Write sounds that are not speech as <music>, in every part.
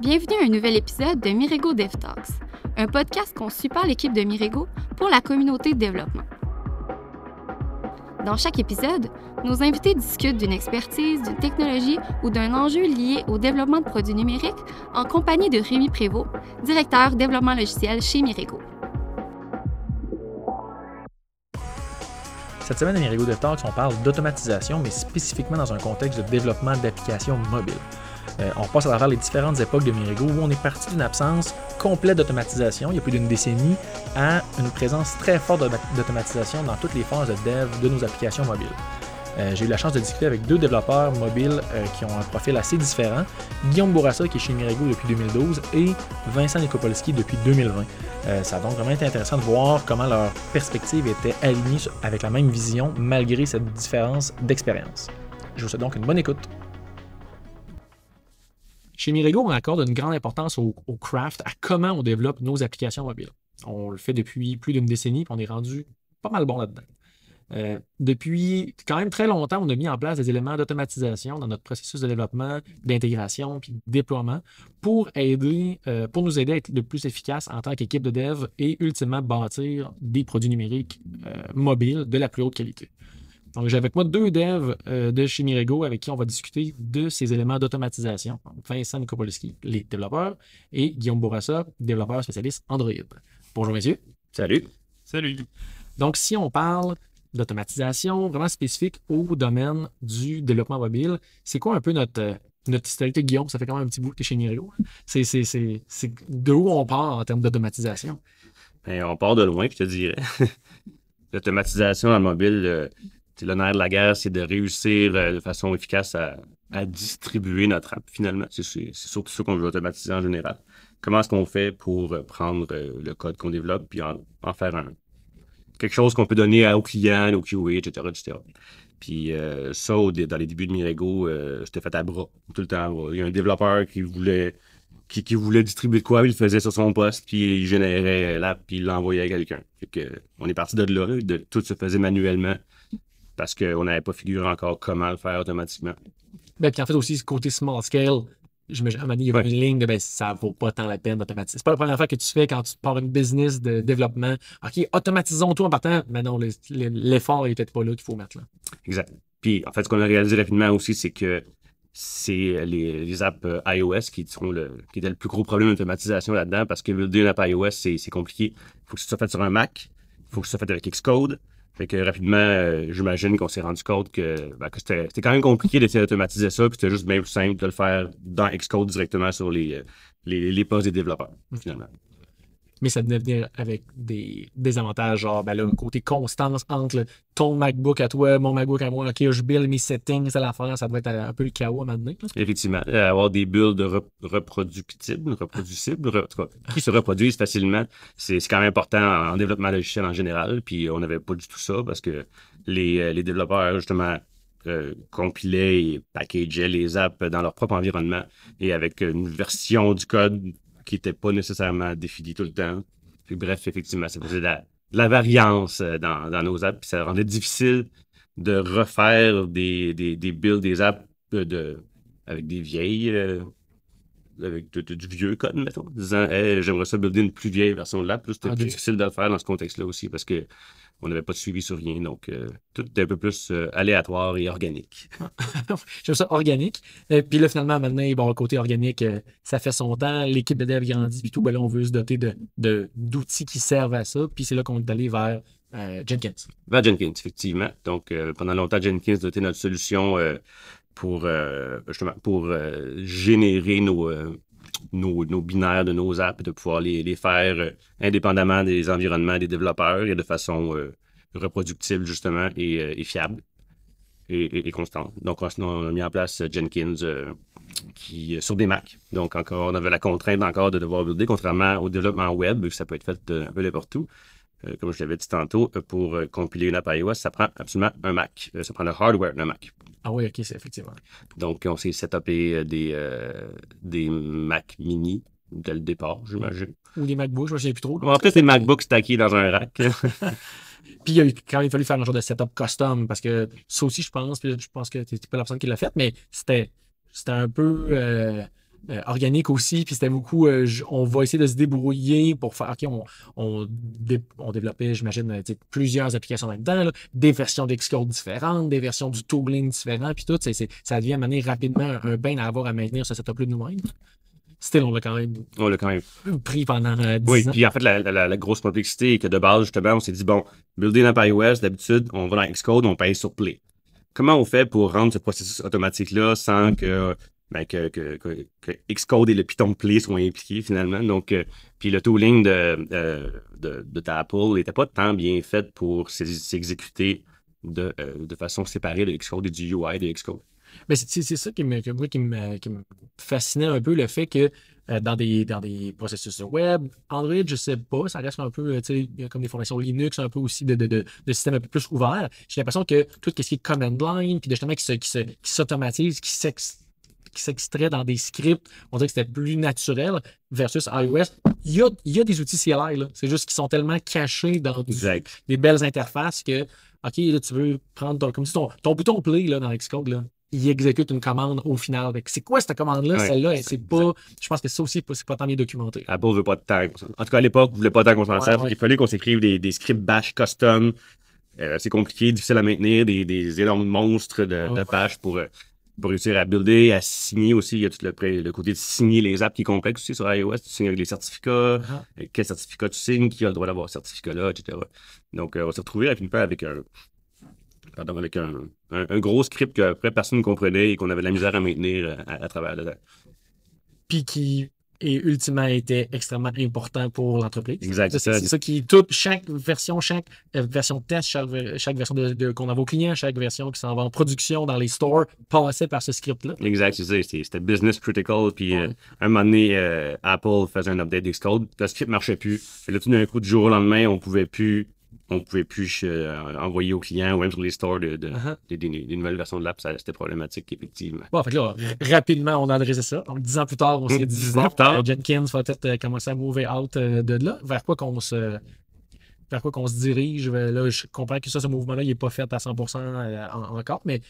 Bienvenue à un nouvel épisode de Mirego Dev Talks, un podcast conçu par l'équipe de Mirego pour la communauté de développement. Dans chaque épisode, nos invités discutent d'une expertise, d'une technologie ou d'un enjeu lié au développement de produits numériques en compagnie de Rémi Prévost, directeur développement logiciel chez Mirego. Cette semaine à Mirigo de Talks, on parle d'automatisation, mais spécifiquement dans un contexte de développement d'applications mobiles. Euh, on passe à travers les différentes époques de Mirigo où on est parti d'une absence complète d'automatisation, il y a plus d'une décennie, à une présence très forte d'automatisation dans toutes les phases de dev de nos applications mobiles. Euh, j'ai eu la chance de discuter avec deux développeurs mobiles euh, qui ont un profil assez différent. Guillaume Bourassa, qui est chez Mirigo depuis 2012, et Vincent Nikopolski depuis 2020. ça a donc vraiment été intéressant de voir comment leur perspective était alignée avec la même vision malgré cette différence d'expérience. Je vous souhaite donc une bonne écoute. Chez Mirego, on accorde une grande importance au, craft, à comment on développe nos applications mobiles. On le fait depuis plus d'une décennie, puis on est rendu pas mal bon là-dedans. Euh, depuis quand même très longtemps, on a mis en place des éléments d'automatisation dans notre processus de développement, d'intégration puis de déploiement pour aider, euh, pour nous aider à être le plus efficace en tant qu'équipe de dev et ultimement bâtir des produits numériques euh, mobiles de la plus haute qualité. Donc, j'ai avec moi deux devs euh, de chez Mirego avec qui on va discuter de ces éléments d'automatisation. Vincent Nikopolski, les développeurs, et Guillaume Bourassa, développeur spécialiste Android. Bonjour, messieurs. Salut. Salut. Donc, si on parle d'automatisation vraiment spécifique au domaine du développement mobile, c'est quoi un peu notre, notre historique, Guillaume? Ça fait quand même un petit bout que tu es chez Mirego. C'est, de où on part en termes d'automatisation? Ben, on part de loin, je te dirais. <laughs> L'automatisation dans le mobile, euh, le nerf de la guerre, c'est de réussir euh, de façon efficace à, distribuer notre app finalement. C'est surtout ça qu'on veut automatiser en général. Comment est-ce qu'on fait pour euh, prendre euh, le code qu'on développe puis en, faire un quelque chose qu'on peut donner aux clients, aux QA, etc. etc. Puis ça, dans les débuts de Mirego, c'était fait à bras tout le temps. Il y a un développeur qui voulait qui, voulait distribuer de quoi, il le faisait sur son poste, puis il générait l'app, puis il l'envoyait à quelqu'un. on est parti de là, de, tout se faisait manuellement parce qu'on n'avait pas figuré encore comment le faire automatiquement. Ben, puis en fait aussi, ce côté small scale, je me il y a une ligne de ben, ça vaut pas tant la peine d'automatiser. C'est pas la première fois que tu fais quand tu pars une business de développement. OK, automatisons tout en partant, mais non, l'effort n'est peut-être pas là qu'il faut mettre là. Exact. Puis en fait, ce qu'on a réalisé rapidement aussi, c'est que c'est les, apps euh, iOS qui, sont le, qui étaient le plus gros problème d'automatisation là-dedans parce que builder une app iOS, c'est compliqué. Il faut que ce soit fait sur un Mac, il faut que ce soit fait avec Xcode, fait que rapidement, euh, j'imagine qu'on s'est rendu compte que, ben, c'était, quand même compliqué d'essayer d'automatiser ça, puis c'était juste bien plus simple de le faire dans Xcode directement sur les, euh, les, les postes des développeurs, finalement mais ça devait venir avec des, avantages, genre ben là, un côté constance entre ton MacBook à toi, mon MacBook à moi, ok, je build mes settings, c'est l'affaire, ça devrait être un peu le chaos à maintenant. Effectivement, euh, avoir des builds reproductibles, reproducibles, qui se reproduisent facilement, c'est quand même important en, développement logiciel en général, puis on n'avait pas du tout ça parce que les, euh, les développeurs, justement, euh, compilaient et packageaient les apps dans leur propre environnement et avec une version du code qui n'était pas nécessairement défini tout le temps. Bref, effectivement, ça faisait de la, variance euh, dans, nos apps, puis ça rendait difficile de refaire des, builds des apps de, avec des vieilles, euh, avec du vieux code, mettons, disant j'aimerais ça builder une plus vieille version de l'app. C'était ah, plus difficile de le faire dans ce contexte-là aussi parce que on n'avait pas de suivi sur rien. Donc, euh, tout était un peu plus euh, aléatoire et organique. <laughs> J'aime ça organique. Et euh, puis là, finalement, maintenant, bon, le côté organique, ça fait son temps. L'équipe de dev grandit. Puis tout, ben là, on veut se doter d'outils de, d'outils qui servent à ça. Puis c'est là qu'on est allé vers Jenkins. Vers Jenkins, effectivement. Donc, pendant longtemps, Jenkins a été notre solution pour, justement, pour générer nos nos, binaires de nos apps, de pouvoir les, faire euh, indépendamment des environnements des développeurs et de façon euh, reproductible, justement, et, euh, fiable et, constante. Donc, on, a mis en place Jenkins qui, sur des Mac. Donc, encore, on avait la contrainte encore de devoir builder, contrairement au développement web, ça peut être fait un peu n'importe où. Comme je l'avais dit tantôt, pour compiler une app iOS, ça prend absolument un Mac. ça prend le hardware d'un Mac. Ah oui, ok, c'est effectivement. Donc, on s'est setupé euh, des, euh, des Mac mini dès le départ, j'imagine. Ou des MacBooks, je ne sais plus trop. En fait, c'est des MacBooks stackés dans un rack. <laughs> puis il a quand même fallu faire un genre de setup custom parce que ça aussi, je pense, puis je pense que tu pas la personne qui l'a fait, mais c'était, c'était un peu. Euh, euh, organique aussi, puis c'était beaucoup, euh, on va essayer de se débrouiller pour faire, OK, on, on, dé- on développait, j'imagine, euh, plusieurs applications en même temps, là, des versions d'Xcode différentes, des versions du tooling différents, puis tout, ça devient un donné, rapidement un bain à avoir à maintenir ce setup-là de nous-mêmes. Still, on l'a quand même On l'a quand même pris pendant euh, 10 Oui, ans. puis en fait, la, la- la grosse complexité est que de base, justement, on s'est dit, bon, builder dans iOS, d'habitude, on va dans Xcode, on paye sur Play. Comment on fait pour rendre ce processus automatique-là sans que, ben, que, que, que- que Xcode et le Python Play soient impliqués finalement? Donc, euh, puis le tooling de, euh, de, de ta Apple n'était pas tant bien fait pour s'ex- s'exécuter de, euh, de façon séparée de Xcode et du UI de Xcode. Mais c'est- c'est ça qui me, qui, me, qui me fascinait un peu, le fait que euh, dans, des, dans des processus web, Android, je sais pas, ça reste un peu, comme des formations Linux, un peu aussi de, de, de, de systèmes un peu plus ouverts. J'ai l'impression que tout ce qui est command line, puis justement qui se- qui se- qui s'automatise, qui qui s'extrait dans des scripts, on dirait que c'était plus naturel versus iOS. Il y a, il y a des outils CLI, là. C'est juste qu'ils sont tellement cachés dans du- des belles interfaces que, OK, là, tu veux prendre ton, comme si ton, ton bouton play là, dans Xcode, là, il exécute une commande au final. C'est quoi cette commande-là? Ouais, Celle-là, c'est pas. Je pense que ça aussi, c'est pas tant bien documenté. Apple veut pas de temps. En tout cas, à l'époque, on voulait pas de temps qu'on s'en Ouais, serve. ouais. Il fallait qu'on s'écrive des, des scripts bash custom. Euh, c'est compliqué, difficile à maintenir, des, des énormes monstres de, de Ouais. pages pour, euh, pour réussir à builder, à signer aussi. Il y a tout le, côté de signer les apps qui est complexe aussi sur iOS. Tu signes avec les certificats, Ah. quel certificat tu signes, qui a le droit d'avoir ce certificat-là, etc. Donc, euh, on s'est retrouvé avec une avec un. Pardon, avec un, un, un gros script qu'après personne ne comprenait et qu'on avait de la misère à maintenir euh, à, à travers le temps. Puis qui est ultimement était extrêmement important pour l'entreprise. Exact, c'est ça. qui. Toute, chaque version, chaque euh, version de test, chaque, ver- chaque version de, de- qu'on envoie aux clients, chaque version qui s'en va en production dans les stores passait par ce script-là. Exact, c'est ça. C'était business critical. Puis euh, un moment donné, euh, Apple faisait un update d'Xcode. Le script marchait plus. Et là, tout d'un coup, du jour au lendemain, on pouvait plus, on pouvait plus euh, envoyer aux clients ou même sur les stores de, de- Uh-huh. des, des- des nouvelles versions de l'app. Ça, C'était problématique, effectivement. Bon, fait que là, rapidement, on a adressé ça. Donc, dix ans plus tard, on s'est dit, Dix ans plus tard. euh, Jenkins va peut-être euh, commencer à move out de là. Vers quoi qu'on se. Vers quoi qu'on se dirige? Là, je comprends que ça, ce mouvement-là, il n'est pas fait à 100% euh, en- encore, mais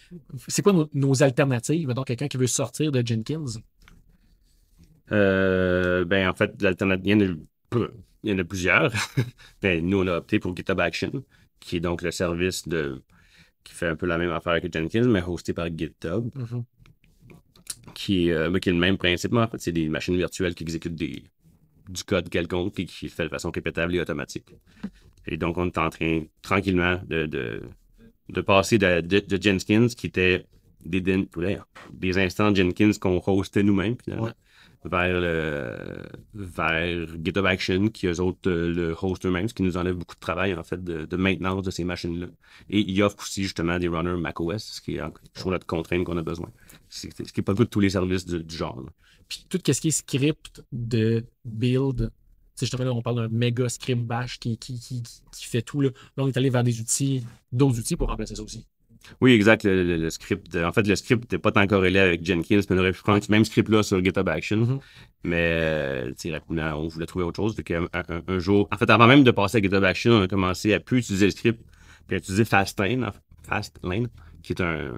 c'est quoi nos, nos alternatives? Donc, quelqu'un qui veut sortir de Jenkins? Euh, ben, en fait, l'alternative, il y en a, plusieurs. <laughs> ben, nous, on a opté pour GitHub Action, qui est donc le service de, qui fait un peu la même affaire que Jenkins, mais hosté par GitHub. Mhm. qui est, euh, mais qui est le même principe. mais En fait, c'est des machines virtuelles qui exécutent des, du code quelconque et qui est fait de façon répétable et automatique. Et donc, on est en train tranquillement de, de, de passer de, de, Jenkins, qui était des, des instants Jenkins qu'on hostait nous-mêmes, finalement, Ouais. Vers, vers GitHub Action, qui eux autres euh, le hostent eux-mêmes, ce qui nous enlève beaucoup de travail, en fait, de, maintenance de ces machines-là. Et ils offrent aussi, justement, des runners macOS, ce qui est toujours notre contrainte qu'on a besoin. Ce qui n'est pas le cas de tous les services du, genre. Puis tout ce qui est script de build, justement, là, on parle d'un méga script bash qui, qui, qui, qui fait tout. Là. Là, on est allé vers des outils, d'autres outils pour remplacer ça aussi. Oui, exact. Le, le- le script, en fait, le script n'était pas tant corrélé avec Jenkins, mais on aurait pu prendre ce même script-là sur GitHub Action. Mhm. Mais, euh, tu sais, rapidement, on voulait trouver autre chose. Qu'un- un, un- un jour, en fait, avant même de passer à GitHub Action, on a commencé à plus utiliser le script, puis à utiliser Fastlane, Fastlane qui est un,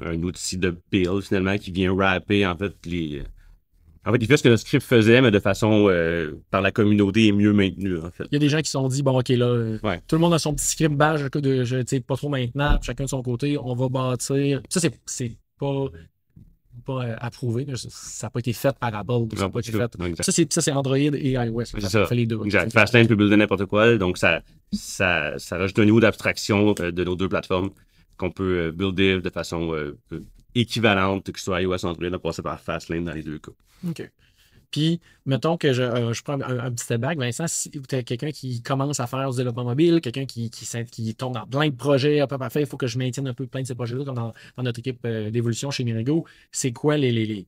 un outil de build, finalement, qui vient wrapper, en fait, les. En fait, il fait ce que le script faisait, mais de façon euh, par la communauté et mieux maintenue, en fait. Il y a des gens qui se sont dit, bon, OK, là, euh, Ouais. tout le monde a son petit script bash, de, je, tu sais, pas trop maintenant, chacun de son côté, on va bâtir. Ça, c'est, c'est pas, pas euh, approuvé. Ça n'a pas été fait par Apple. Ça n'a pas été tout. fait. Exact. Ça, c'est, Android et iOS. Ça, ça. fait les deux. Exact. Fastlane peut builder n'importe quoi, donc ça, ça, ça rajoute un niveau d'abstraction euh, de nos deux plateformes qu'on peut builder de façon équivalente, que ce soit iOS ou Android, en passant par Fastlane dans les deux cas. OK. Puis, mettons que je, euh, prends un, petit step back. Vincent, si tu as quelqu'un qui commence à faire du développement mobile, quelqu'un qui, qui, tombe dans plein de projets, hop, parfait, il faut que je maintienne un peu plein de ces projets-là, comme dans, dans notre équipe euh, d'évolution chez Mirigo. C'est quoi les, les, les-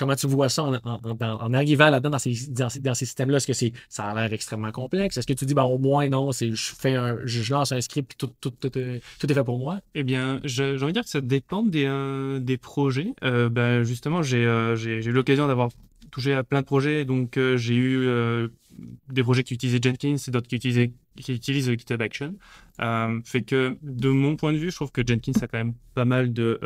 Comment tu vois ça en, en- en- en arrivant là-dedans dans ces, dans ces, dans ces systèmes-là? Est-ce que c'est, ça a l'air extrêmement complexe? Est-ce que tu dis, ben, au moins, non, c'est, je, fais un, je, lance un script et tout, tout, tout, euh, tout est fait pour moi? Eh bien, j'ai envie de dire que ça dépend des, euh, des projets. Euh, ben, justement, j'ai j'ai- eu l'occasion d'avoir touché à plein de projets. Donc, j'ai eu des projets qui utilisaient Jenkins et d'autres qui utilisaient qui utilisent GitHub Action. Fait que, de mon point de vue, je trouve que Jenkins a quand même pas mal de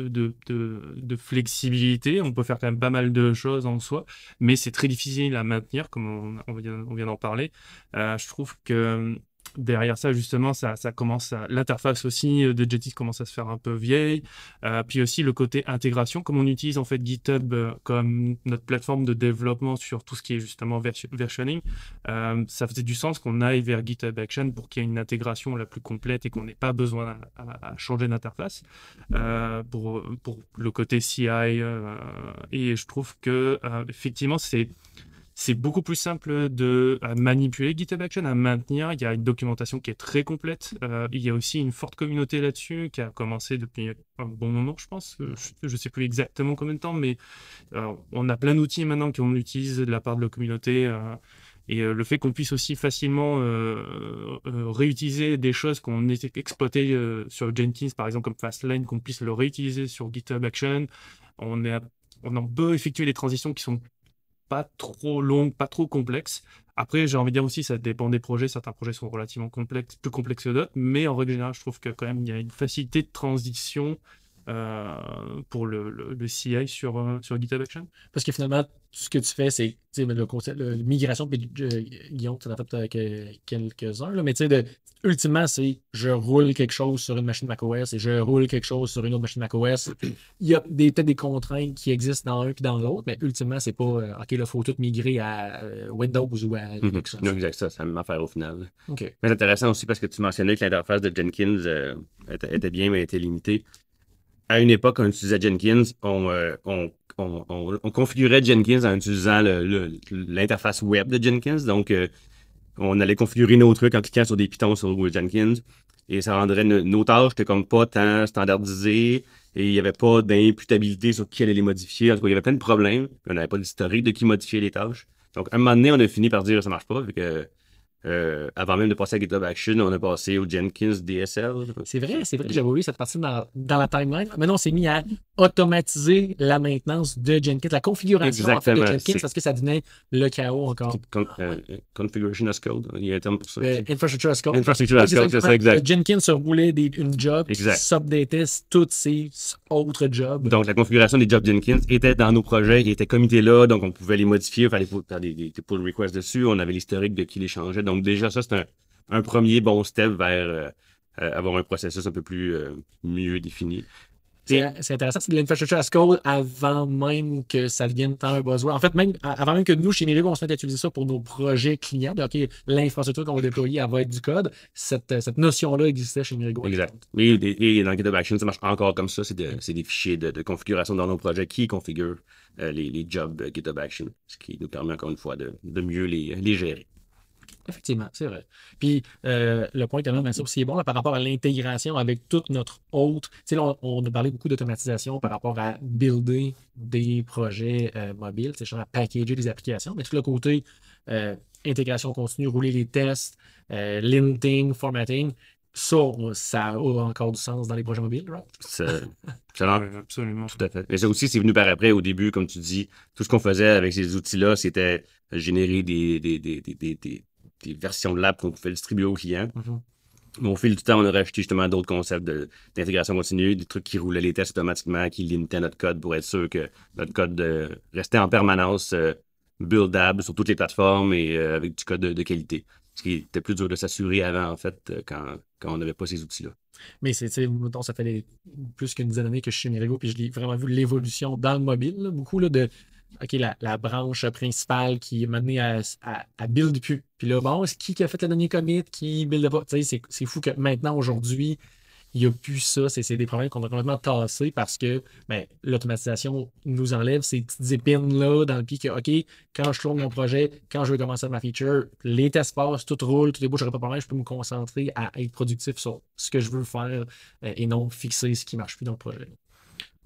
de, de, de, flexibilité. On peut faire quand même pas mal de choses en soi, mais c'est très difficile à maintenir, comme on, on vient, on vient d'en parler. Euh, je trouve que derrière ça, justement, ça, commence à... l'interface aussi euh, de Jetis commence à se faire un peu vieille. Euh, puis aussi le côté intégration, comme on utilise en fait GitHub euh, comme notre plateforme de développement sur tout ce qui est justement versioning, ça faisait du sens qu'on aille vers GitHub Action pour qu'il y ait une intégration la plus complète et qu'on n'ait pas besoin à, changer d'interface pour, pour le côté CI. et je trouve que effectivement, c'est c'est beaucoup plus simple de manipuler GitHub Action, à maintenir. Il y a une documentation qui est très complète. Euh, il y a aussi une forte communauté là-dessus qui a commencé depuis un bon moment, je pense. Euh, je ne sais plus exactement combien de temps, mais euh, on a plein d'outils maintenant qu'on utilise de la part de la communauté. et le fait qu'on puisse aussi facilement réutiliser des choses qu'on exploité sur Jenkins, par exemple comme Fastlane, qu'on puisse le réutiliser sur GitHub Action, on, est, on en peut effectuer des transitions qui sont pas trop longue, pas trop complexe. Après, j'ai envie de dire aussi, ça dépend des projets. Certains projets sont relativement complexes, plus complexes que d'autres, mais en règle générale, je trouve que quand même, il y a une facilité de transition euh, pour le, le, CI sur, euh, sur GitHub Action. Parce que finalement, ce que tu fais, c'est le concept, la migration, puis Guillaume, tu en as fait quelques-uns, mais tu sais, ultimement, c'est je roule quelque chose sur une machine macOS et je roule quelque chose sur une autre machine macOS. Il y a peut-être des contraintes qui existent dans un puis dans l'autre, mais ultimement, c'est pas euh, OK, là, il faut tout migrer à Windows ou à. Linux. Non, exact, ça, c'est la même affaire au final. Mais c'est intéressant aussi parce que tu mentionnais que l'interface de Jenkins était, était, bien, mais était limitée à une époque, on utilisait Jenkins, euh, on, on, configurait Jenkins en utilisant l'interface web de Jenkins. Donc, euh, on allait configurer nos trucs en cliquant sur des pitons sur Jenkins. Et ça rendrait nos tâches comme pas tant standardisées. Et il n'y avait pas d'imputabilité sur qui allait les modifier. En tout cas, il y avait plein de problèmes. On n'avait pas d'historique de qui modifier les tâches. Donc, à un moment donné, on a fini par dire que ça marche pas. Vu que euh, avant même de passer à GitHub Action, on a passé au Jenkins DSL. C'est vrai, c'est vrai que j'avais oublié cette partie dans, dans, la timeline. Maintenant, on s'est mis à automatiser la maintenance de Jenkins, la configuration de Jenkins, parce que ça devenait le chaos encore. Euh, configuration as code, il y a un terme pour ça. Euh, infrastructure as code. Infrastructure as code, c'est ça, exact. Jenkins se roulait des, une job, subdatait tous ces autres jobs. Donc, la configuration des jobs Jenkins était dans nos projets, ils étaient comités là, donc on pouvait les modifier, faire, faire des, des, pull requests dessus, on avait l'historique de qui les changeait. Donc, déjà, ça, c'est un, premier bon step vers euh, avoir un processus un peu plus mieux défini. C'est intéressant, c'est de l'infrastructure as code avant même que ça devienne tant un buzzword. En fait, même avant même que nous, chez Mirigo, on se mette à utiliser ça pour nos projets clients, OK, l'infrastructure qu'on va déployer, elle va être du code. Cette, cette notion-là existait chez Mirigo. Exact. Et, dans GitHub Action, ça marche encore comme ça. C'est des fichiers de, configuration dans nos projets qui configurent euh, les, les, jobs GitHub Action, ce qui nous permet encore une fois de, de mieux les, les gérer. Effectivement, c'est vrai. Puis euh, le point quand même ça aussi est bon par rapport à l'intégration avec toute notre autre. Tu sais, là, on, a parlé beaucoup d'automatisation par rapport à builder des projets euh, mobiles, c'est à packager des applications, mais tout le côté euh, intégration continue, rouler les tests, linting, formatting, ça, ça a encore du sens dans les projets mobiles, right? Ça, <laughs> absolument. Tout à fait. Mais ça aussi, c'est venu par après, au début, comme tu dis, tout ce qu'on faisait avec ces outils-là, c'était générer des, des, des, des des versions de l'app qu'on pouvait distribuer aux clients. Mm-hmm. Au fil du temps, on a rajouté justement d'autres concepts d'intégration continue, des trucs qui roulaient les tests automatiquement, qui limitaient notre code pour être sûr que notre code euh, restait en permanence euh, buildable sur toutes les plateformes et euh, avec du code de, qualité. Ce qui était plus dur de s'assurer avant, en fait, quand, quand on n'avait pas ces outils-là. Mais c'est, ça fait plus qu'une dizaine d'années que je suis chez Mirigo, puis je l'ai vraiment vu l'évolution dans le mobile, beaucoup là, de OK, la, branche principale qui est menée à, à, build plus. Puis là, bon, c'est qui qui a fait le dernier commit, qui build pas? Tu sais, c'est fou que maintenant, aujourd'hui, il n'y a plus ça. C'est des problèmes qu'on a complètement tassés parce que ben, l'automatisation nous enlève ces petites épines-là dans le pied que, OK, quand je tourne mon projet, quand je veux commencer ma feature, les tests passent, tout roule, tout beau, je pas de problème, je peux me concentrer à être productif sur ce que je veux faire euh, et non fixer ce qui ne marche plus dans le projet.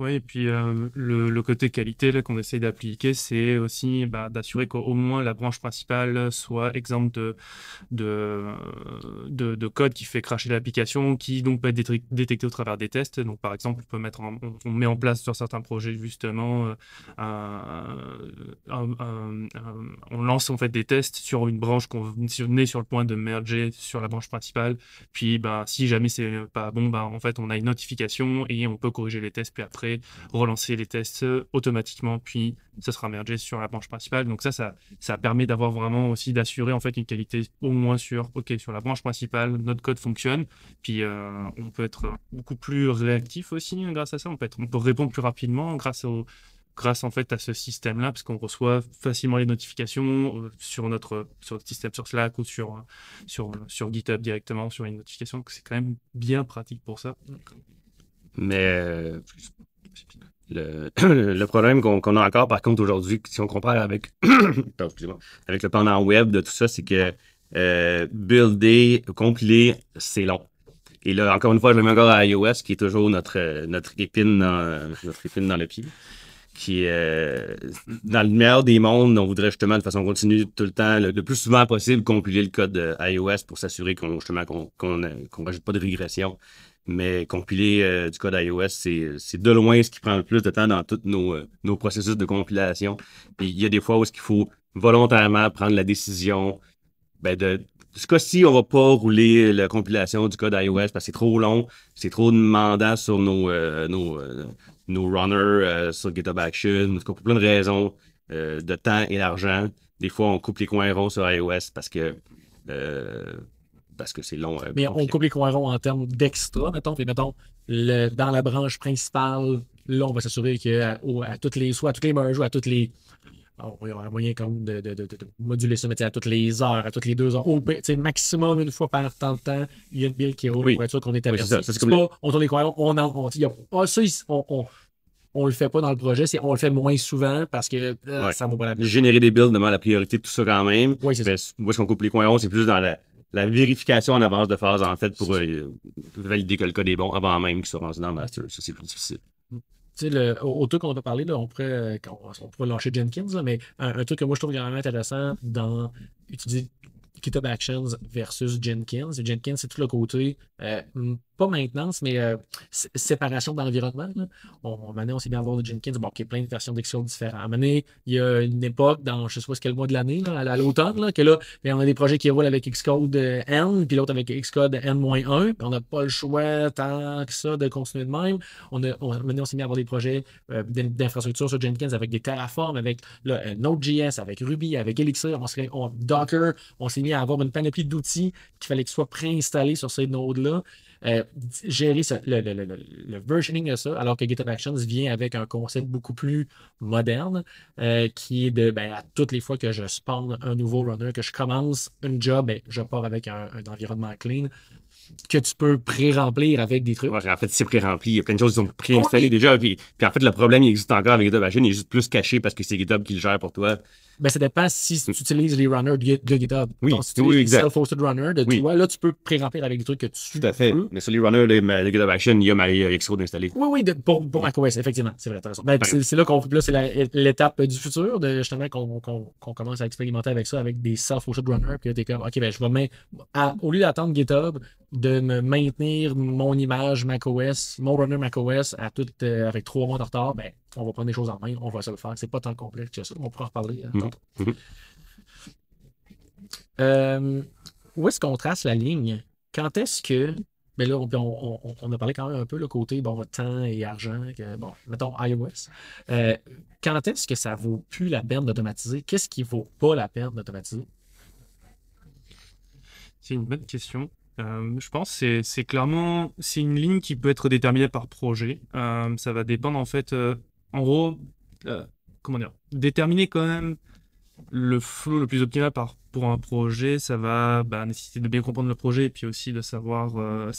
Oui, et puis euh, le, le côté qualité qu'on essaye d'appliquer, c'est aussi bah, d'assurer qu'au moins la branche principale soit exempte de, de, de code qui fait cracher l'application, qui donc peut être détec- détecté au travers des tests. Donc par exemple, on peut mettre en- on, met en place sur certains projets justement, euh, on lance en fait des tests sur une branche qu'on est sur le point de merger sur la branche principale. Puis bah, si jamais c'est pas bon, bah, en fait on a une notification et on peut corriger les tests puis après relancer les tests euh, automatiquement, puis ça sera mergé sur la branche principale. Donc ça, ça, ça permet d'avoir vraiment aussi d'assurer en fait une qualité au moins sur, ok, sur la branche principale, notre code fonctionne, puis euh, on peut être beaucoup plus réactif aussi hein, grâce à ça. On peut, on peut répondre plus rapidement grâce au grâce en fait à ce système-là, parce qu'on reçoit facilement les notifications euh, sur notre sur notre système sur Slack ou sur sur sur GitHub directement sur une notification. C'est quand même bien pratique pour ça. Mais <clears throat> le, problème qu'on a encore, par contre, aujourd'hui, si on compare avec, <clears throat> avec le pendant web de tout ça, c'est que euh, builder, compiler, c'est long. Et là, encore une fois, je le mets encore à iOS, qui est toujours notre, notre, épine, dans, notre épine dans le pied. Qui euh, dans le meilleur des mondes, on voudrait justement de façon continue tout le temps, le, plus souvent possible, compiler le code iOS pour s'assurer qu'on qu'on euh, rajoute pas de régression. Mais compiler euh, du code iOS, c'est de loin ce qui prend le plus de temps dans tous nos, euh, nos processus de compilation. Il y a des fois où il faut volontairement prendre la décision ben de ce cas-ci, on va pas rouler la compilation du code iOS parce que c'est trop long, c'est trop demandant sur nos, euh, nos, nos runners sur GitHub Action, en tout cas, pour plein de raisons de temps et d'argent. Des fois, on coupe les coins ronds sur iOS parce que parce que c'est long. euh, Mais on coupe les coins ronds en termes d'extra, mettons. Puis mettons, le- dans la branche principale, là, on va s'assurer qu'à à toutes les, soit à toutes les merges ou à toutes les. y aura un moyen comme de, de- de- de- de moduler ça, mais à toutes les heures, à toutes les deux heures. Au maximum une fois par temps de temps, il y a une build qui roule Oui. pour être sûr qu'on est Oui, averti. c'est comme pas, on tourne les coins ronds, on en. On, y a- ah, ça, on, on, on le fait pas dans le projet, c'est on le fait moins souvent parce que euh, Ouais. ça vaut pas la peine. Générer des builds demande la priorité de tout ça quand même. Oui, c'est ça. Où est-ce qu'on coupe les coins ronds, c'est plus dans la, la vérification en avance de phase, en fait, pour euh, valider que le code est bon avant même qu'il soit rendu dans le master. Ça, c'est plus difficile. Tu sais, le, au, au truc qu'on a parlé, là, on pourrait, euh, on pourrait lâcher Jenkins, là, mais un, un truc que moi je trouve vraiment intéressant dans utiliser GitHub Actions versus Jenkins. Jenkins, c'est tout le côté, euh, pas maintenance, mais euh, sé- séparation de l'environnement. On, maintenant, on s'est bien à voir de Jenkins, bon, qui est plein de versions d'Excel différentes. À il y a une époque, dans je sais pas quel mois de l'année, à, l'automne, que là, ben, on a des projets qui roulent avec Xcode euh, N, puis l'autre avec Xcode N-1, puis on n'a pas le choix tant que ça de continuer de même. On a, maintenant, on s'est mis à avoir des projets euh, d'in- d'infrastructure sur Jenkins avec des Terraform, avec Node.js, avec Ruby, avec Elixir, on on- Docker. On s'est mis à avoir une panoplie d'outils qu'il fallait qu'ils soient préinstallés sur ces nodes-là. Euh, gérer le, versioning de ça, alors que GitHub Actions vient avec un concept beaucoup plus moderne, euh, qui est de, ben, toutes les fois que je spawn un nouveau runner, que je commence une job, ben, je pars avec un environnement clean que tu peux pré-remplir avec des trucs. Ouais, en fait, c'est pré-rempli. Il y a plein de choses qui sont préinstallées déjà. Puis, puis en fait, le problème, il existe encore avec GitHub Action. Il est juste plus caché parce que c'est GitHub qui le gère pour toi. Ben, ça dépend si tu utilises les runners de, Git- de GitHub. Oui, Donc, si tu oui, exact. les self-hosted runners de Oui. toi, là, tu peux pré-remplir avec des trucs que tu Tout à fait. veux. Mais sur les runners de, de GitHub Action, il y a ma Xcode installé. Oui, oui, de- pour, pour macOS, effectivement. C'est vrai. Ben, c'est là qu'on là, c'est l'étape du futur, de, justement, qu'on commence à expérimenter avec ça, avec des self-hosted runners. Puis là, t'es comme, OK, ben, je vais mettre, à- au lieu d'attendre GitHub, de me maintenir mon image macOS, mon runner macOS à tout, euh, avec trois mois de retard, ben, on va prendre des choses en main, on va se le faire. C'est pas tant complexe que ça. On pourra en reparler. euh, Mhm. tantôt. Mhm. Euh, où est-ce qu'on trace la ligne? Quand est-ce que. Mais là, on, on- on- on a parlé quand même un peu le côté bon, temps et argent. Que, bon, mettons iOS. Euh, quand est-ce que ça vaut plus la peine d'automatiser? Qu'est-ce qui vaut pas la peine d'automatiser? C'est une bonne question. Euh, je pense que c'est- clairement c'est une ligne qui peut être déterminée par projet. Euh, ça va dépendre en fait, euh, en gros, comment dire, déterminer quand même le flow le plus optimal par pour un projet, ça va bah, nécessiter de bien comprendre le projet et puis aussi de savoir euh,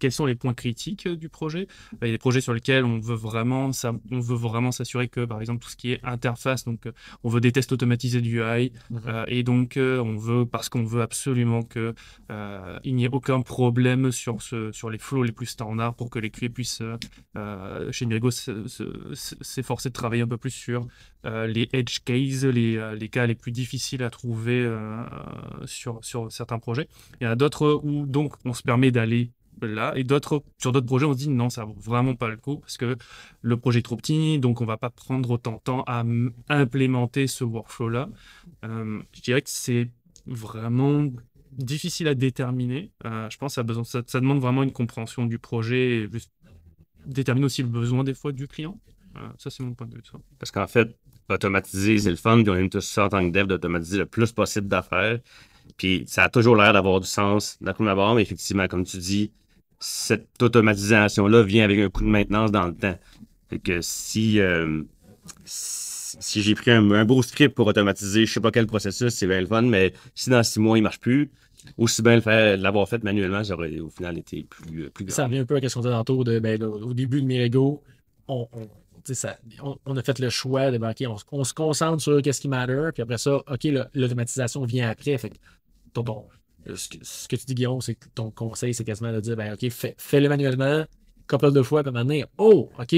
quels sont les points critiques euh, du projet. Bah, Il y a des projets sur lesquels on veut vraiment, ça, on veut vraiment s'assurer que, par exemple, tout ce qui est interface, donc euh, on veut des tests automatisés du UI Mhm. euh, et donc euh, on veut, parce qu'on veut absolument que il n'y ait aucun problème sur, ce, sur les flows les plus standards pour que les QA puissent, chez Mirigo, se- se- se- s'efforcer de travailler un peu plus sur les edge cases, les, les cas les plus difficiles à trouver sur, sur certains projets. Il y en a d'autres où donc on se permet d'aller là et d'autres sur d'autres projets on se dit non ça vaut vraiment pas le coup parce que le projet est trop petit donc on va pas prendre autant de temps à implémenter ce workflow là je dirais que c'est vraiment difficile à déterminer. Euh, je pense que ça, besoin, ça, demande vraiment une compréhension du projet et juste déterminer aussi le besoin des fois du client. Euh, ça c'est mon point de vue ça. Parce qu'en fait, automatiser, c'est le fun, puis on aime tous ça en tant que dev d'automatiser le plus possible d'affaires. Puis ça a toujours l'air d'avoir du sens d'un premier abord, mais effectivement, comme tu dis, cette automatisation-là vient avec un coût de maintenance dans le temps. Fait que si, euh, si, j'ai pris un, un beau script pour automatiser je sais pas quel processus, c'est bien le fun, mais si dans six mois il marche plus, aussi bien le faire, l'avoir fait manuellement, ça aurait au final été plus, plus Ça grave. revient un peu à ce qu'on disait tantôt de, ben, là, au début de on, on, sais, ça- on- on a fait le choix de OK, on, se- on se concentre sur qu'est-ce qui matter, puis après ça, OK, l'automatisation vient après. Fait que ton- ton- ce, que, ce que tu dis, Guillaume, c'est que ton conseil, c'est quasiment de dire ben, OK, fais- fais-le manuellement, couple de fois, puis maintenant, oh, OK,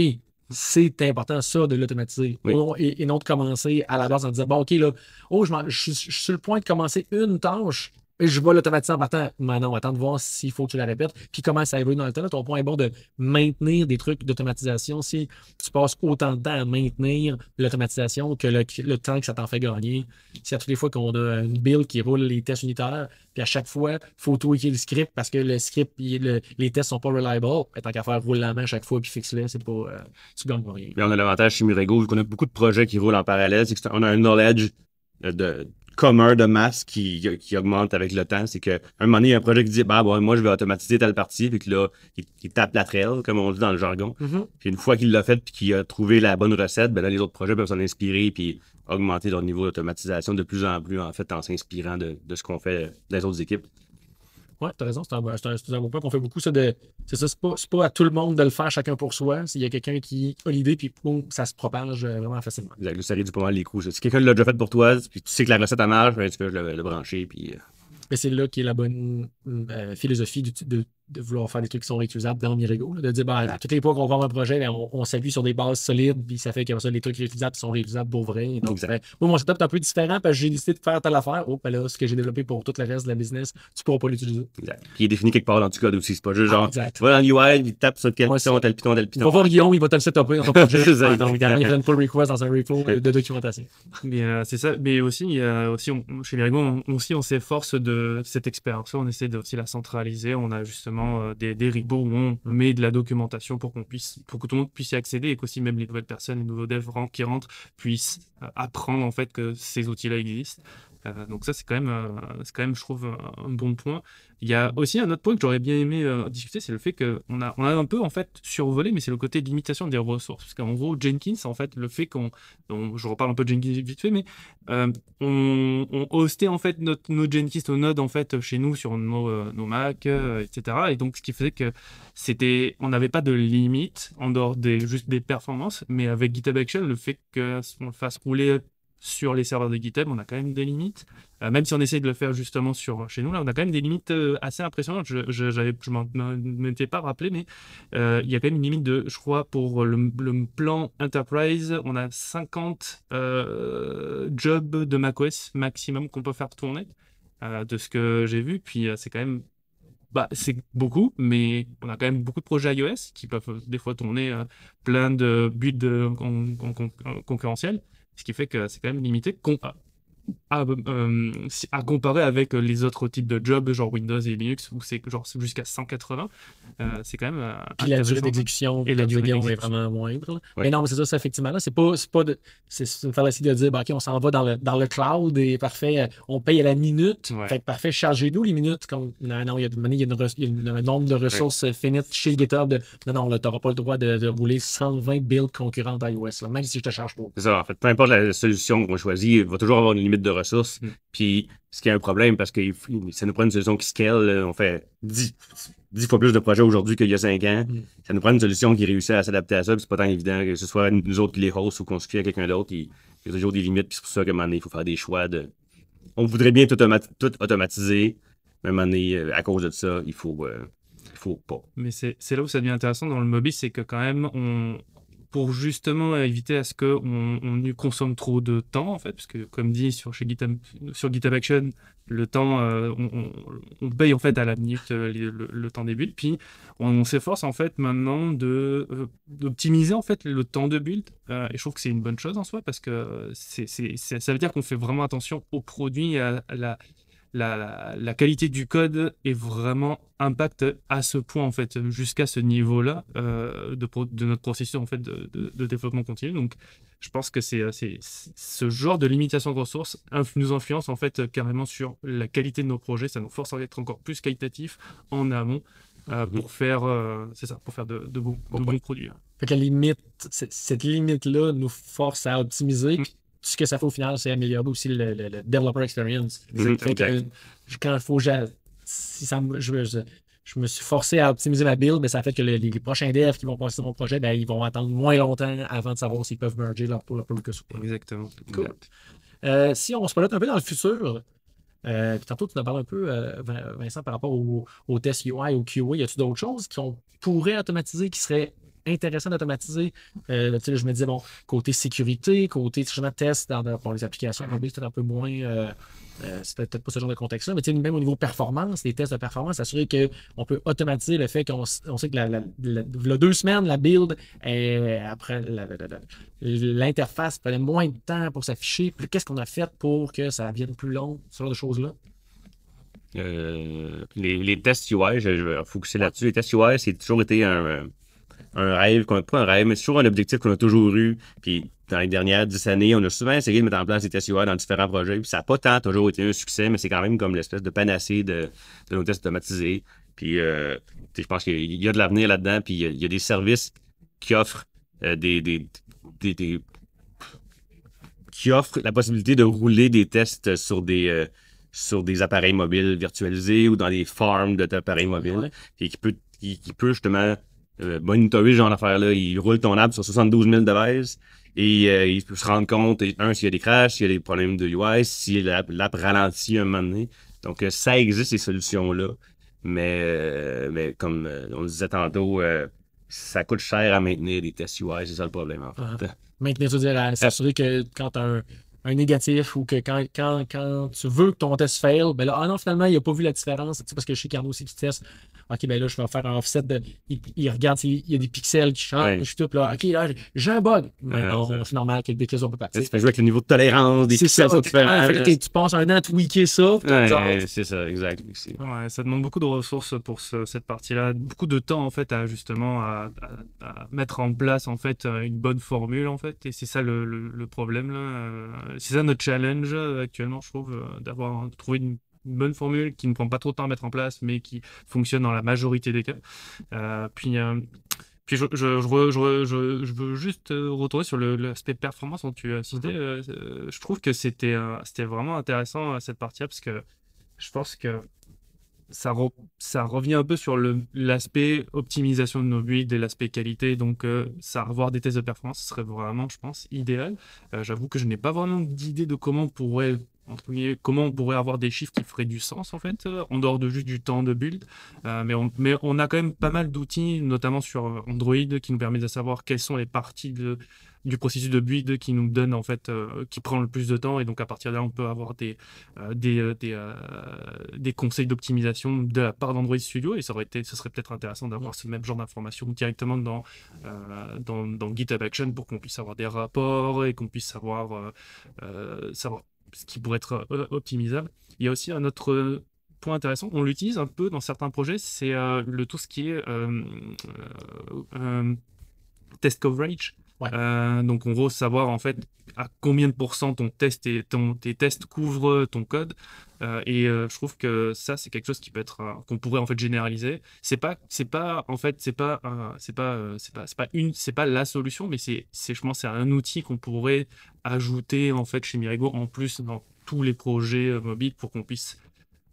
c'est important ça de l'automatiser. Oui. Et, et non de commencer à la base en disant bon, OK, là, oh, je suis sur le point de commencer une tâche. Et je vais l'automatiser en partant. Mais non, attends de voir s'il faut que tu la répètes. Puis comment ça évolue dans le temps. Ton point est bon de maintenir des trucs d'automatisation. Si tu passes autant de temps à maintenir l'automatisation que le, temps que ça t'en fait gagner. Si à toutes les fois qu'on a une build qui roule les tests unitaires, puis à chaque fois, il faut tweaker le script parce que le script, les tests sont pas reliable, ben, tant qu'à faire rouler la main à chaque fois puis fixe-le, c'est pas. euh, tu gagnes rien. On a l'avantage chez Murego, qu'on a beaucoup de projets qui roulent en parallèle, c'est qu'on a un knowledge de, commun de masse qui, qui augmente avec le temps. C'est qu'à un moment donné, il y a un projet qui dit bah, bon, moi, je vais automatiser telle partie, puis que là, il, il tape la trail, comme on dit dans le jargon. Mhm. Puis une fois qu'il l'a fait puis qu'il a trouvé la bonne recette, ben là, les autres projets peuvent s'en inspirer puis augmenter leur niveau d'automatisation de plus en plus, en fait, en s'inspirant de, de ce qu'on fait des autres équipes. Ouais, t'as raison, c'est un, un, un bon point qu'on fait beaucoup ça de. C'est ça, c'est pas, pas à tout le monde de le faire chacun pour soi. S'il y a quelqu'un qui a l'idée, puis boum, ça se propage euh, vraiment facilement. Exact. Ça réduit pas mal les coûts. Si quelqu'un l'a déjà fait pour toi, puis tu sais que la recette en marche, ben, tu peux le, le brancher. Puis, euh, Mais c'est là qui est la bonne euh, philosophie du- de, de vouloir faire des trucs qui sont réutilisables dans Mirigo. là, de dire, ben, à toutes les fois qu'on va un projet, ben, on, on s'appuie sur des bases solides, puis ça fait que ça, les trucs réutilisables sont réutilisables pour vrai. Donc, ben, moi, mon setup est un peu différent parce que j'ai décidé de faire telle affaire. Oh, ben là, ce que j'ai développé pour tout le reste de la business, tu pourras pas l'utiliser. exact. Puis il est défini quelque part dans le code aussi. C'est pas juste Ah, genre, exact. tu vas dans l'UI, il tape sur Ouais, piton, tel piton, tel piton. vas voir Guillaume, il va te le setuper dans ton projet. <laughs> Ah, donc, il y a une pull request dans un repo <laughs> de, documentation. Mais euh, c'est ça. Mais aussi, il y a aussi on- chez Mirigo, on, aussi, on s'efforce de cette expérience-là. On essaie de aussi la centraliser. On a justement euh, des, des où on met de la documentation pour qu'on puisse, pour que tout le monde puisse y accéder et qu'aussi même les nouvelles personnes, les nouveaux devs qui rentrent puissent euh, apprendre en fait que ces outils-là existent. Euh, donc ça, c'est quand même, euh, c'est quand même, je trouve, un, bon point. Il y a aussi un autre point que j'aurais bien aimé euh, discuter, c'est le fait qu'on a, on a un peu en fait survolé, mais c'est le côté limitation des ressources. Parce qu'en gros, Jenkins, en fait, le fait qu'on, on- je reparle un peu de Jenkins vite fait, mais on, on hostait en fait notre, nos Jenkins, nos nodes en fait chez nous sur nos, nos Mac, etc. Et donc ce qui faisait que c'était, on n'avait pas de limite en dehors des juste des performances, mais avec GitHub Action, le fait qu'on le fasse rouler sur les serveurs de GitHub, on a quand même des limites. Euh, même si on essaie de le faire justement sur chez nous, là, on a quand même des limites euh, assez impressionnantes. Je m'en- m'étais pas rappelé, mais euh, il y a quand même une limite de, je crois, pour le, plan Enterprise, on a 50 euh, jobs de macOS maximum qu'on peut faire tourner, de ce que j'ai vu. Puis c'est quand même, bah, c'est beaucoup, mais on a quand même beaucoup de projets iOS qui peuvent des fois tourner plein de builds con- con- con- concurrentiels, ce qui fait que c'est quand même limité. com- à, euh, à comparer avec euh, les autres types de jobs, genre Windows et Linux, où c'est genre jusqu'à 180, euh, c'est quand même. euh, Puis la durée d'exécution Et la durée est vraiment moindre. Ouais. Mais non, mais c'est ça, ça, effectivement. Là, c'est pas, pas de- c'est une fallacie de dire, ben, OK, on s'en va dans le, dans le cloud et parfait, euh, on paye à la minute. Ouais. Fait que parfait, chargez-nous les minutes. Comme, non, non, il y a, il y a, une re- il y a un nombre de ressources finites chez GitHub. De, non, non, là, t'auras pas le droit de, de rouler 120 builds concurrentes iOS, là, même si je te charge pas. C'est ça, en fait. Peu importe la solution qu'on choisit, il va toujours avoir une limite de ressources. Mm. Puis, ce qui est un problème, parce que ça nous prend une solution qui scale. On fait 10, 10 fois plus de projets aujourd'hui qu'il y a 5 ans. Mm. Ça nous prend une solution qui réussit à s'adapter à ça. Puis, c'est pas tant évident que ce soit nous autres qui les host ou qu'on se fie à quelqu'un d'autre. Il, y a toujours des limites. Puis, c'est pour ça qu'à un moment donné, il faut faire des choix de. On voudrait bien tout, automa- tout automatiser. Mais à un moment donné, euh, à cause de ça, il faut, euh, il faut pas. Mais c'est là où ça devient intéressant dans le mobile, c'est que quand même, on, pour justement éviter à ce qu'on on consomme trop de temps, en fait, parce que comme dit sur, GitHub, sur GitHub Action, le temps, euh, on, paye en fait à la minute euh, le, temps des builds, puis on, s'efforce en fait maintenant de euh, d'optimiser en fait le temps de build, et je trouve que c'est une bonne chose en soi, parce que c'est ça veut dire qu'on fait vraiment attention au produit, à, à la, la, la qualité du code est vraiment impact à ce point en fait jusqu'à ce niveau-là euh, de, pro- de notre processus en fait de, de- de développement continu. Donc je pense que c'est c'est- c'est- ce genre de limitation de ressources inf- nous influence en fait carrément sur la qualité de nos projets. Ça nous force à être encore plus qualitatif en amont euh, pour faire euh, c'est ça pour faire de, de bons, de bons produits. Fait que la limite, cette limite-là nous force à optimiser. Mm. Ce que ça fait au final, c'est améliorer aussi le, le- le developer experience. Mhm, que, exact. euh, quand il faut, si ça me- je, je- je me suis forcé à optimiser ma build, mais ça fait que le- les, prochains devs qui vont passer sur mon projet, ben, ils vont attendre moins longtemps avant de savoir s'ils peuvent merger leur, request ou pas. Exactement. Cool. Euh, si on se projette un peu dans le futur, euh, puis tantôt tu nous as parlé un peu, euh, Vin- Vincent, par rapport au, au test UI, au QA, y a-t-il d'autres choses qu'on pourrait automatiser qui seraient intéressantes d'automatiser? Euh, je me disais, bon, côté sécurité, côté test dans, pour les applications mobiles, c'est un peu moins. Euh, euh, c'est peut-être pas ce genre de contexte-là, mais même au niveau performance, les tests de performance, s'assurer qu'on peut automatiser le fait qu'on on sait que la, deux semaines, la build, est, après l'interface prenait moins de temps pour s'afficher. Qu'est-ce qu'on a fait pour que ça vienne plus long, ce genre de choses-là? Les, les tests UI, je, vais focuser là-dessus. Les tests UI, c'est toujours été un, un rêve, qu'on- pas un rêve, mais c'est toujours un objectif qu'on a toujours eu. Puis dans les dernières dix années, on a souvent essayé de mettre en place des tests UI dans différents projets. Puis ça n'a pas tant toujours été un succès, mais c'est quand même comme l'espèce de panacée de, de nos tests automatisés. Puis euh, je pense qu'il y a de l'avenir là-dedans. Puis il y a, il y a des services qui offrent euh, des, des, des- des- qui offrent la possibilité de rouler des tests sur des, euh, sur des appareils mobiles virtualisés ou dans des farms d'appareils mobiles Ouais. et qui peut, qui, qui peut justement euh, monitorer ce genre d'affaires-là. Il roule ton app sur 72 000 devices et euh, il peut se rendre compte, et, un, s'il y a des crashs, s'il y a des problèmes de UI, si l'app l'app ralentit un moment donné. Donc, euh, ça existe, ces solutions-là. Mais, euh, mais comme euh, on le disait tantôt, ça coûte cher à maintenir des tests UI, c'est ça le problème en fait. Maintenir, tu veux dire, à s'assurer que quand tu as un, un négatif ou que quand, quand, quand tu veux que ton test fail, ben là, ah non, finalement, il n'a pas vu la différence. Tu sais, parce que chez Carnot aussi, tu testes. OK, ben là, je vais faire un offset de. Il, il regarde s'il il y a des pixels qui changent. Ouais. Je suis tout là. OK, là, j'ai- un bug. Mais Ouais, non, ça. c'est normal que le pixel soit pas Ça, parti. Tu fais jouer avec le niveau de tolérance, des C'est ça. pixels sont différents. Ah, tu passes un an à tweaker ça. Ouais, c'est ça, exact. Ça demande beaucoup de ressources pour ce- cette partie-là, beaucoup de temps en fait à justement à, à- à mettre en place en fait euh, une bonne formule en fait, et c'est ça le, le- le problème là. euh, C'est ça notre challenge euh, actuellement, je trouve, d'avoir trouvé une, une bonne formule qui ne prend pas trop de temps à mettre en place, mais qui fonctionne dans la majorité des cas. Euh, puis euh, puis je, je, je, je veux juste euh, retourner sur l'aspect performance dont tu as cité. euh, je trouve que c'était c'était vraiment intéressant cette partie-là parce que je pense que ça, re- ça revient un peu sur l'aspect optimisation de nos builds et l'aspect qualité. Donc, euh, ça, avoir des tests de performance ce serait vraiment, je pense, idéal. Euh, J'avoue que je n'ai pas vraiment d'idée de comment on pourrait, comment on pourrait avoir des chiffres qui feraient du sens, en fait, euh, en dehors de juste du temps de build. Euh, mais, on, mais on a quand même pas mal d'outils, notamment sur euh, Android, qui nous permettent de savoir quelles sont les parties de, du processus de build qui nous donne, en fait, euh, qui prend le plus de temps. Et donc, à partir de là, on peut avoir des, euh, des, des, des conseils d'optimisation de la part d'Android Studio et ça aurait été, ce serait peut-être intéressant d'avoir ce même genre d'informations directement dans, dans, dans GitHub Action pour qu'on puisse avoir des rapports et qu'on puisse savoir, savoir ce qui pourrait être euh, optimisable. Il y a aussi un autre euh, point intéressant, on l'utilise un peu dans certains projets, c'est euh, le tout ce qui est test coverage. Euh, donc en gros savoir en fait à combien de pourcents ton test et ton, tes tests couvrent ton code. Euh, et euh, je trouve que ça c'est quelque chose qui peut être qu'on pourrait en fait généraliser. C'est pas c'est pas en fait c'est pas c'est pas c'est pas c'est pas une c'est pas la solution mais c'est c'est je pense c'est un outil qu'on pourrait ajouter en fait chez Mirigo en plus dans tous les projets mobiles pour qu'on puisse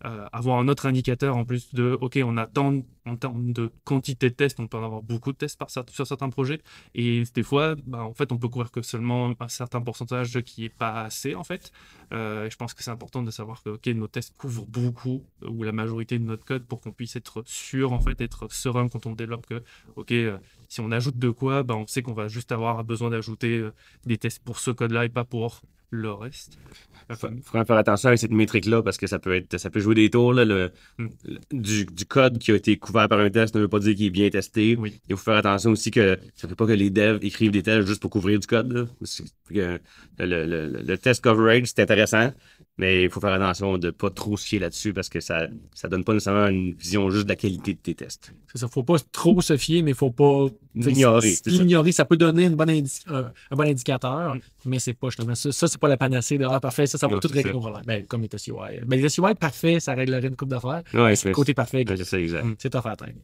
euh, avoir un autre indicateur en plus de OK, on attend en termes de quantité de tests, on peut en avoir beaucoup de tests par, sur certains projets. Et des fois, bah, en fait, on peut couvrir que seulement un certain pourcentage qui est pas assez en fait. Euh, je pense que c'est important de savoir que OK, nos tests couvrent beaucoup ou la majorité de notre code pour qu'on puisse être sûr, en fait, être serein quand on développe que OK, euh, si on ajoute de quoi, bah, on sait qu'on va juste avoir besoin d'ajouter des tests pour ce code-là et pas pour le reste. Il faut faire attention avec cette métrique-là parce que ça peut être ça peut jouer des tours. Là, le, Hmm. du, du code qui a été couvert par un test ne veut pas dire qu'il est bien testé. Oui. Il faut faire attention aussi que ça ne fait pas que les devs écrivent des tests juste pour couvrir du code. là. Que Le, le- le- le test coverage, c'est intéressant, mais il faut faire attention de ne pas trop se fier là-dessus parce que ça ne donne pas nécessairement une vision juste de la qualité de tes tests. C'est ça. Faut pas trop se fier, mais faut pas L'ignorer, ça. Ça peut donner une bonne indi- un, un bon indicateur, Mm. mais c'est pas justement ça. Ça, c'est pas la panacée de Ah, parfait, ça, ça va Non, tout c'est régler nos problèmes. Ben, comme les TCY. Ben, les TCY, parfait, ça réglerait une coupe d'affaires. Ouais, C'est le côté parfait, c'est ça, exact. c'est tough à atteindre.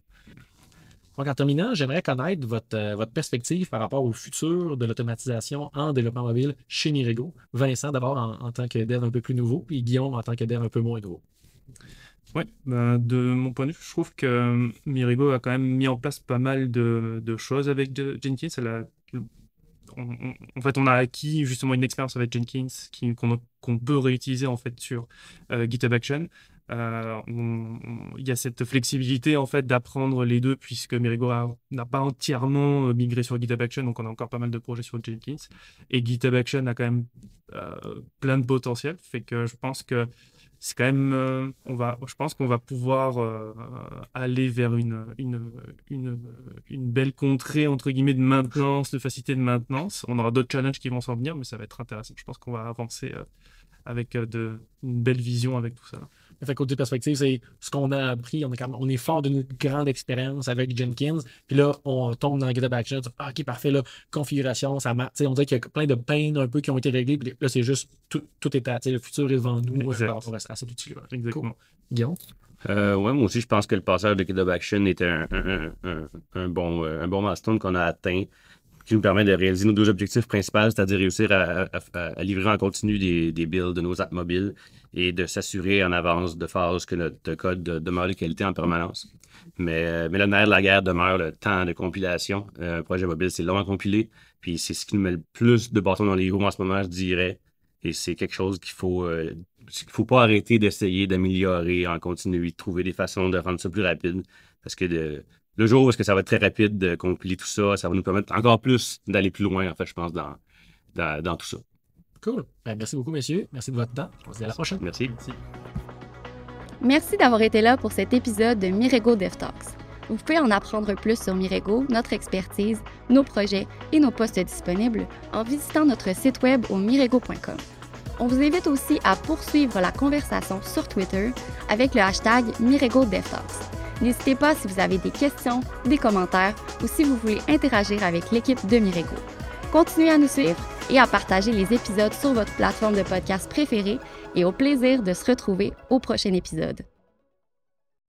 Donc, en terminant, j'aimerais connaître votre, euh, votre perspective par rapport au futur de l'automatisation en développement mobile chez Mirego. Vincent, d'abord, en, en tant que dev un peu plus nouveau, puis Guillaume, en tant que dev un peu moins nouveau. Ouais, ben, de mon point de vue, je trouve que euh, Mirigo a quand même mis en place pas mal de, de choses avec de- Jenkins. Elle a- on- en fait, on a acquis justement une expérience avec Jenkins qu'on peut réutiliser en fait sur euh, GitHub Action. Euh, il y a cette flexibilité en fait d'apprendre les deux puisque Mirigo a- n'a pas entièrement euh, migré sur GitHub Action, donc on a encore pas mal de projets sur Jenkins. Et GitHub Action a quand même plein de potentiel, fait que je pense que c'est quand même, euh, on va, je pense qu'on va pouvoir euh, aller vers une, belle contrée, entre guillemets, de maintenance, de facilité de maintenance. On aura d'autres challenges qui vont s'en venir, mais ça va être intéressant. Je pense qu'on va avancer euh, avec de, une belle vision avec tout ça. Fait côté perspective, c'est ce qu'on a appris. On, est quand même- on est fort d'une grande expérience avec Jenkins. Puis là, on tombe dans GitHub Action. Ah, OK, parfait. Là, configuration, ça marche. Tu sais, On dirait qu'il y a plein de pains un peu qui ont été réglés. Puis là, c'est juste tout, tout est à. tu sais, Le futur est devant nous par rapport à, cet outil-là. Exactement. Cool. Guillaume? Euh, ouais, moi aussi, je pense que le passage de GitHub Action était un, un- un- un bon, euh, un bon milestone qu'on a atteint, qui nous permet de réaliser nos deux objectifs principaux, c'est-à-dire réussir à, livrer en continu des, builds de nos apps mobiles et de s'assurer en avance de phase que notre code de- demeure de qualité en permanence. Mais, euh, mais le nerf de la guerre demeure le temps de compilation. Euh, un projet mobile, c'est long à compiler, puis c'est ce qui nous met le plus de bâtons dans les roues en ce moment, je dirais. Et c'est quelque chose qu'il faut, euh, qu'il faut pas arrêter d'essayer d'améliorer en continu, de trouver des façons de rendre ça plus rapide. Parce que de- le jour où est-ce que ça va être très rapide de compiler tout ça, ça va nous permettre encore plus d'aller plus loin, en fait, je pense, dans, dans, dans tout ça. Cool. Ben, merci beaucoup, messieurs. Merci de votre temps. On se dit à la prochaine. Merci. Merci d'avoir été là pour cet épisode de Mirego Dev Talks. Vous pouvez en apprendre plus sur Mirego, notre expertise, nos projets et nos postes disponibles en visitant notre site web au mirego.com. On vous invite aussi à poursuivre la conversation sur Twitter avec le hashtag Mirego Dev Talks. N'hésitez pas si vous avez des questions, des commentaires ou si vous voulez interagir avec l'équipe de Mirego. Continuez à nous suivre et à partager les épisodes sur votre plateforme de podcast préférée et au plaisir de se retrouver au prochain épisode.